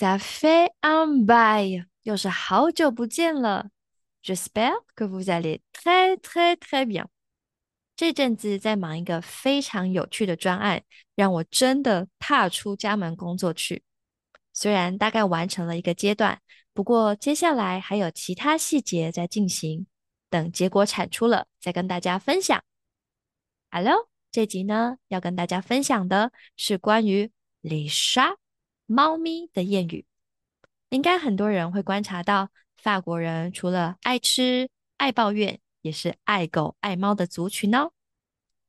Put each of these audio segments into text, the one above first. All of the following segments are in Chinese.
Ça fait un bail，又是好久不见了。J'espère que vous allez très très très bien。这阵子在忙一个非常有趣的专案，让我真的踏出家门工作去。虽然大概完成了一个阶段，不过接下来还有其他细节在进行。等结果产出了，再跟大家分享。Hello，这集呢要跟大家分享的是关于丽莎猫咪的谚语。应该很多人会观察到，法国人除了爱吃、爱抱怨。也是爱狗爱猫的族群哦。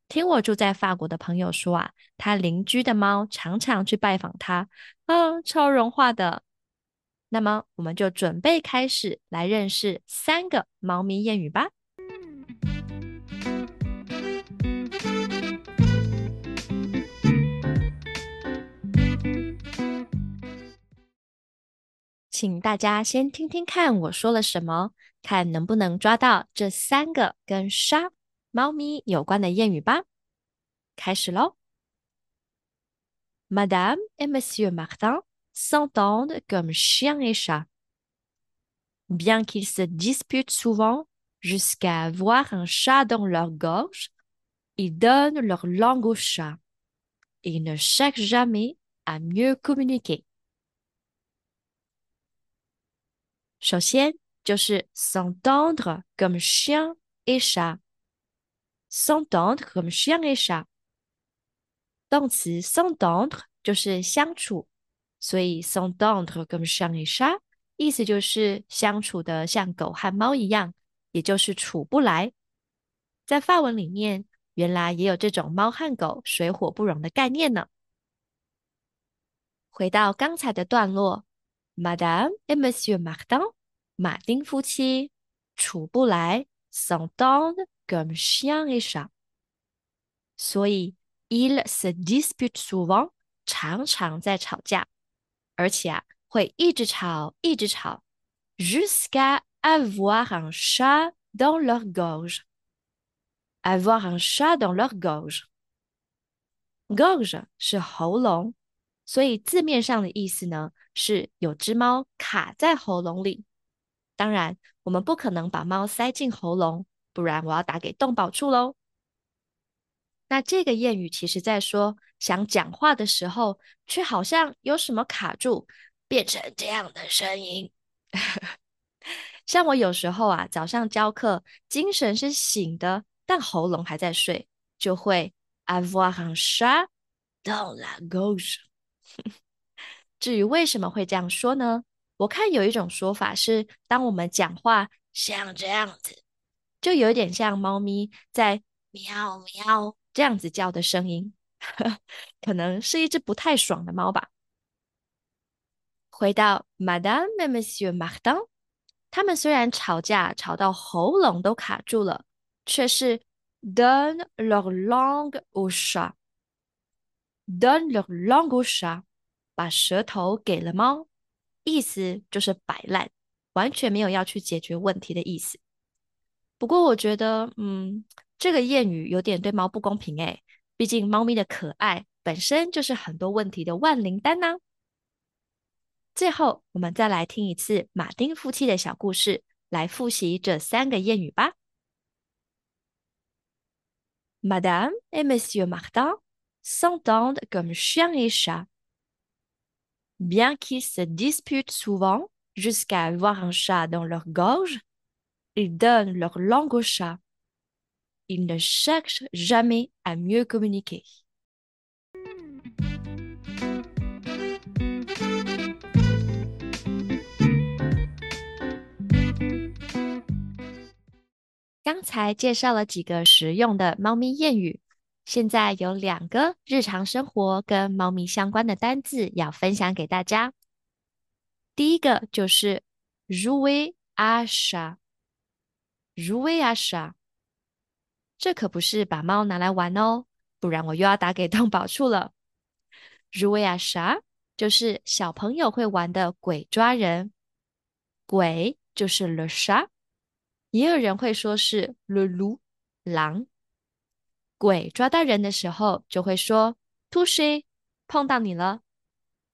听我住在法国的朋友说啊，他邻居的猫常常去拜访他，嗯，超融化的。那么，我们就准备开始来认识三个猫咪谚语吧。请大家先听听看我说了什么，看能不能抓到这三个跟沙猫咪有关的谚语吧。开始喽！Madame et Monsieur Martin s'entendent comme chien et chat. Bien qu'ils se disputent souvent jusqu'à avoir un chat dans leur gorge, ils donnent leur langue au chat et ne cherchent jamais à mieux communiquer. 首先就是 s'entendre comme chien et chat。s'entendre comme chien et chat。动词 s'entendre 就是相处，所以 s'entendre comme chien et chat 意思就是相处的像狗和猫一样，也就是处不来。在法文里面，原来也有这种猫和狗水火不容的概念呢。回到刚才的段落。Madame et Monsieur Martin，马丁夫妻处不来，s'entendent comme chien et chat。所以，ils se disputent souvent，常常在吵架，而且啊，会一直吵，一直吵，jusqu'à avoir un chat dans leur gorge。avoir un chat dans leur gorge。gorge 是喉咙。 所以字面上的意思呢，是有只猫卡在喉咙里。当然，我们不可能把猫塞进喉咙，不然我要打给动保处喽。那这个谚语其实在说，想讲话的时候，却好像有什么卡住，变成这样的声音。像我有时候啊，早上教课，精神是醒的，但喉咙还在睡，就会 avoir un chat dans la gorge。至于为什么会这样说呢？我看有一种说法是，当我们讲话像这样子，就有点像猫咪在喵喵这样子叫的声音，可能是一只不太爽的猫吧。回到 Madame et Monsieur Martin，他们虽然吵架吵到喉咙都卡住了，却是 donne leur langue au chat，donne leur langue au chat。把舌头给了猫，意思就是摆烂，完全没有要去解决问题的意思。不过我觉得，嗯，这个谚语有点对猫不公平诶，毕竟猫咪的可爱本身就是很多问题的万灵丹呢。最后，我们再来听一次马丁夫妻的小故事，来复习这三个谚语吧。Madame et Monsieur Martin s'entendent comme chien et chat. bien qu'ils se disputent souvent jusqu'à avoir un chat dans leur gorge, ils donnent leur langue au chat. Ils ne cherchent jamais à mieux communiquer. 现在有两个日常生活跟猫咪相关的单字要分享给大家。第一个就是 Rui Asha Rui Asha 这可不是把猫拿来玩哦，不然我又要打给动保处了。jouer à chat 就是小朋友会玩的鬼抓人，鬼就是 le chat，也有人会说是 le loup，狼。鬼抓到人的时候就会说 touché，碰到你了，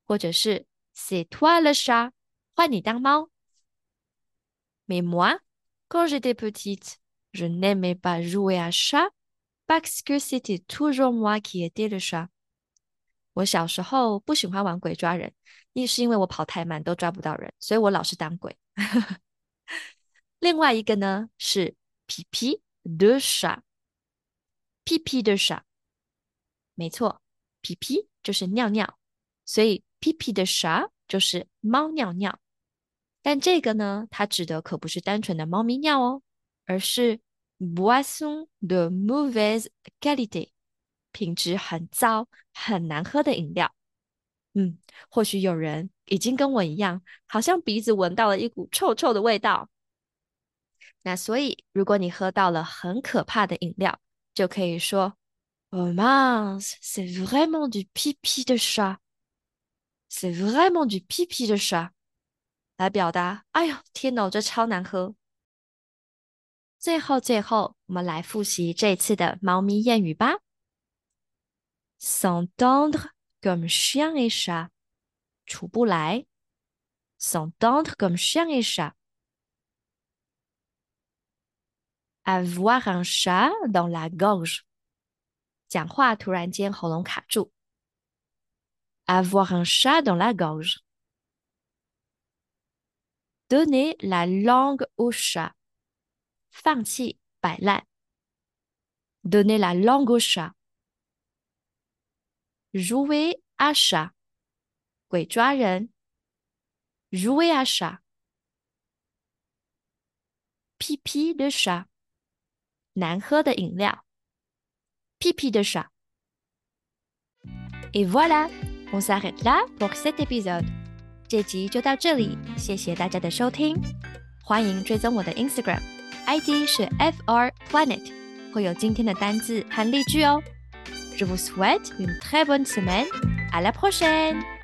或者是 c'est toi le chat。换你当猫。Mais moi, quand j'étais petite, je n'aimais pas jouer à chat parce que c'était toujours moi qui étais le chat。我小时候不喜欢玩鬼抓人，一是因为我跑太慢都抓不到人，所以我老是当鬼。另外一个呢是皮皮的傻，屁屁的傻，没错，皮皮就是尿尿，所以屁屁的傻就是猫尿尿。但这个呢，它指的可不是单纯的猫咪尿哦，而是 boisson de mauvaise qualité，品质很糟、很难喝的饮料。嗯，或许有人已经跟我一样，好像鼻子闻到了一股臭臭的味道。那所以，如果你喝到了很可怕的饮料，就可以说：“Oh mince, c'est vraiment du pipi de chat. C'est vraiment du pipi de chat.” 来表达，哎呦，天哪，这超难喝。最后，最后，我们来复习这次的猫咪谚语吧。S'entendre comme chien et chat，处不来。S'entendre comme chien et chat。Avoir un chat dans la gorge，讲话突然间喉咙卡住。Avoir un chat dans la gorge。Donner la langue au chat. 放弃摆烂。Donner la langue au chat. Jouer à chat. 鬼抓人。Jouer à chat. Pipi de chat. 难喝的饮料。Pipi de chat. Et voilà, on s'arrête là pour cet épisode. 这集就到这里，谢谢大家的收听，欢迎追踪我的 Instagram，ID 是 FR Planet，会有今天的单字和例句哦。Je vous souhaite une très bonne semaine，à la prochaine。